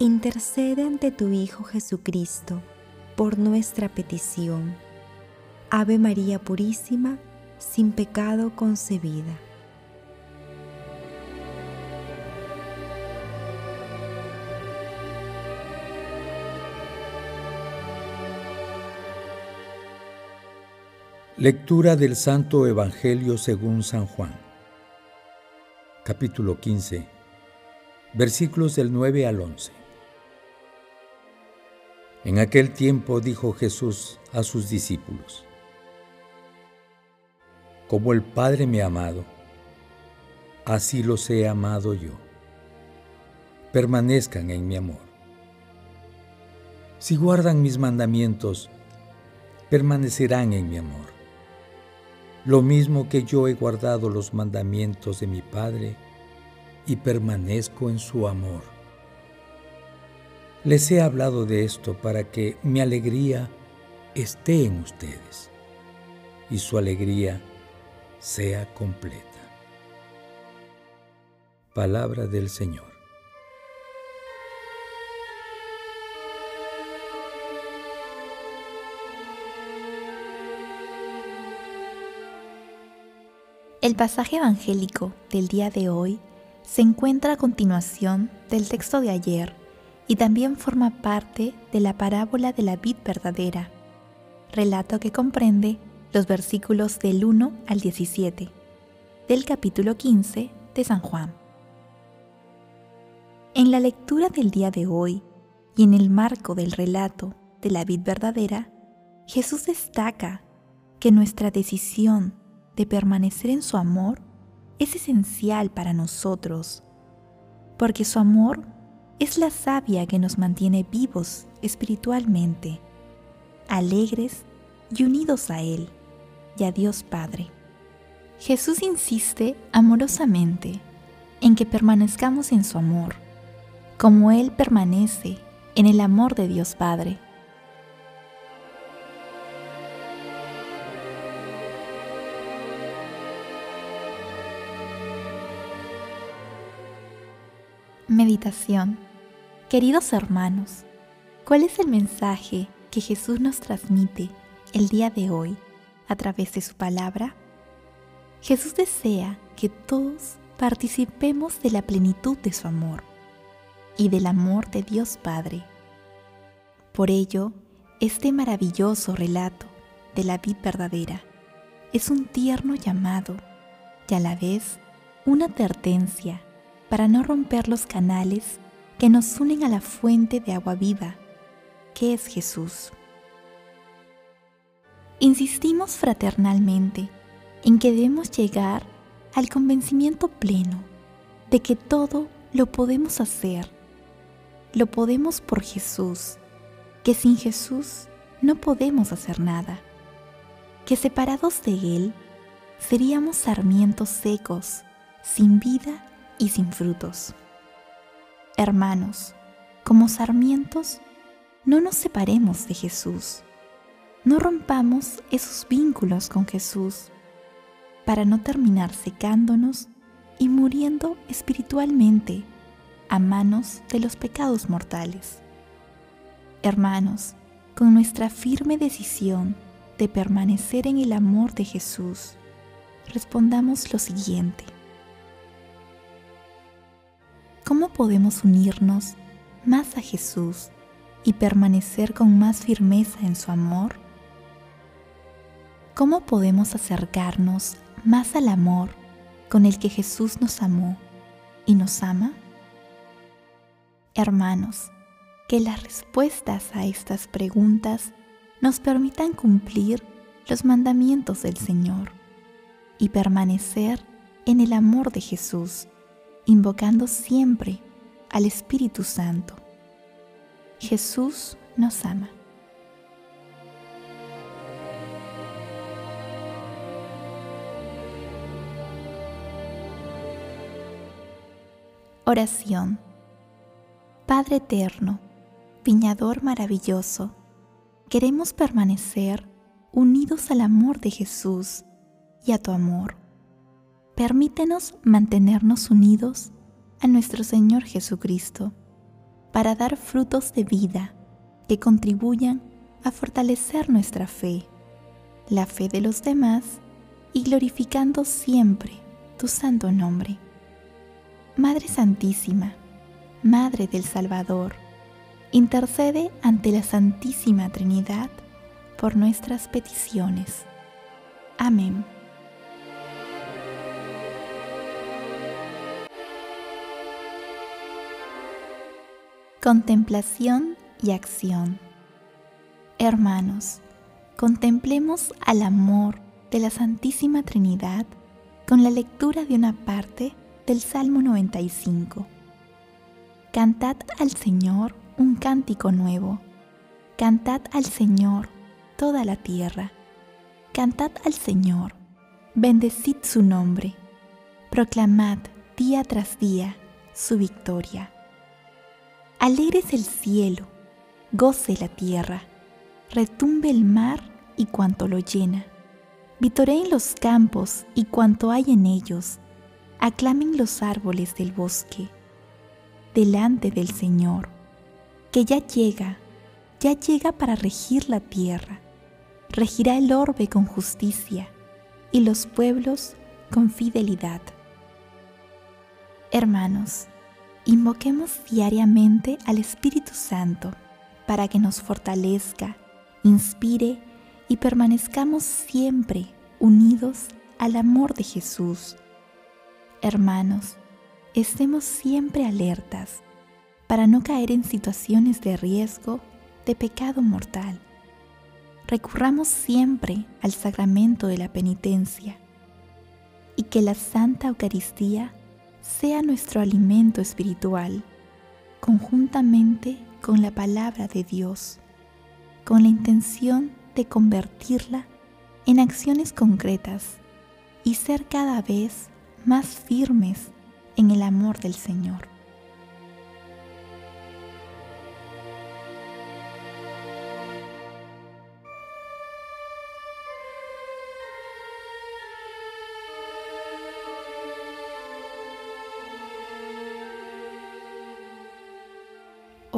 intercede ante tu Hijo Jesucristo por nuestra petición. Ave María Purísima, sin pecado concebida. Lectura del Santo Evangelio según San Juan. Capítulo 15. Versículos del 9 al 11. En aquel tiempo dijo Jesús a sus discípulos, Como el Padre me ha amado, así los he amado yo. Permanezcan en mi amor. Si guardan mis mandamientos, permanecerán en mi amor. Lo mismo que yo he guardado los mandamientos de mi Padre y permanezco en su amor. Les he hablado de esto para que mi alegría esté en ustedes y su alegría sea completa. Palabra del Señor. El pasaje evangélico del día de hoy se encuentra a continuación del texto de ayer y también forma parte de la parábola de la vid verdadera, relato que comprende los versículos del 1 al 17 del capítulo 15 de San Juan. En la lectura del día de hoy y en el marco del relato de la vid verdadera, Jesús destaca que nuestra decisión de permanecer en su amor es esencial para nosotros, porque su amor es la savia que nos mantiene vivos espiritualmente, alegres y unidos a Él y a Dios Padre. Jesús insiste amorosamente en que permanezcamos en su amor, como Él permanece en el amor de Dios Padre. Meditación Queridos hermanos, ¿cuál es el mensaje que Jesús nos transmite el día de hoy a través de su palabra? Jesús desea que todos participemos de la plenitud de su amor y del amor de Dios Padre. Por ello, este maravilloso relato de la vida verdadera es un tierno llamado y a la vez una advertencia para no romper los canales que nos unen a la fuente de agua viva, que es Jesús. Insistimos fraternalmente en que debemos llegar al convencimiento pleno de que todo lo podemos hacer. Lo podemos por Jesús, que sin Jesús no podemos hacer nada, que separados de Él seríamos sarmientos secos, sin vida y sin frutos. Hermanos, como sarmientos, no nos separemos de Jesús. No rompamos esos vínculos con Jesús para no terminar secándonos y muriendo espiritualmente a manos de los pecados mortales. Hermanos, con nuestra firme decisión de permanecer en el amor de Jesús, respondamos lo siguiente. Podemos unirnos más a Jesús y permanecer con más firmeza en su amor? ¿Cómo podemos acercarnos más al amor con el que Jesús nos amó y nos ama? Hermanos, que las respuestas a estas preguntas nos permitan cumplir los mandamientos del Señor y permanecer en el amor de Jesús invocando siempre al Espíritu Santo, Jesús nos ama. Oración. Padre eterno, viñador maravilloso, queremos permanecer unidos al amor de Jesús y a tu amor. Permítenos mantenernos unidos a nuestro Señor Jesucristo para dar frutos de vida que contribuyan a fortalecer nuestra fe, la fe de los demás y glorificando siempre tu santo nombre. Madre Santísima, Madre del Salvador, intercede ante la Santísima Trinidad por nuestras peticiones. Amén. Contemplación y acción. Hermanos, contemplemos al amor de la Santísima Trinidad con la lectura de una parte del Salmo 95. Cantad al Señor un cántico nuevo. Cantad al Señor toda la tierra. Cantad al Señor. Bendecid su nombre. Proclamad día tras día su victoria. Alegres el cielo, goce la tierra, retumbe el mar y cuanto lo llena. Vitoreen los campos y cuanto hay en ellos, aclamen los árboles del bosque, delante del Señor, que ya llega, ya llega para regir la tierra, regirá el orbe con justicia y los pueblos con fidelidad. Hermanos, Invoquemos diariamente al Espíritu Santo para que nos fortalezca, inspire y permanezcamos siempre unidos al amor de Jesús. Hermanos, estemos siempre alertas para no caer en situaciones de riesgo de pecado mortal. Recurramos siempre al sacramento de la penitencia y que la Santa Eucaristía sea nuestro alimento espiritual, conjuntamente con la palabra de Dios, con la intención de convertirla en acciones concretas y ser cada vez más firmes en el amor del Señor.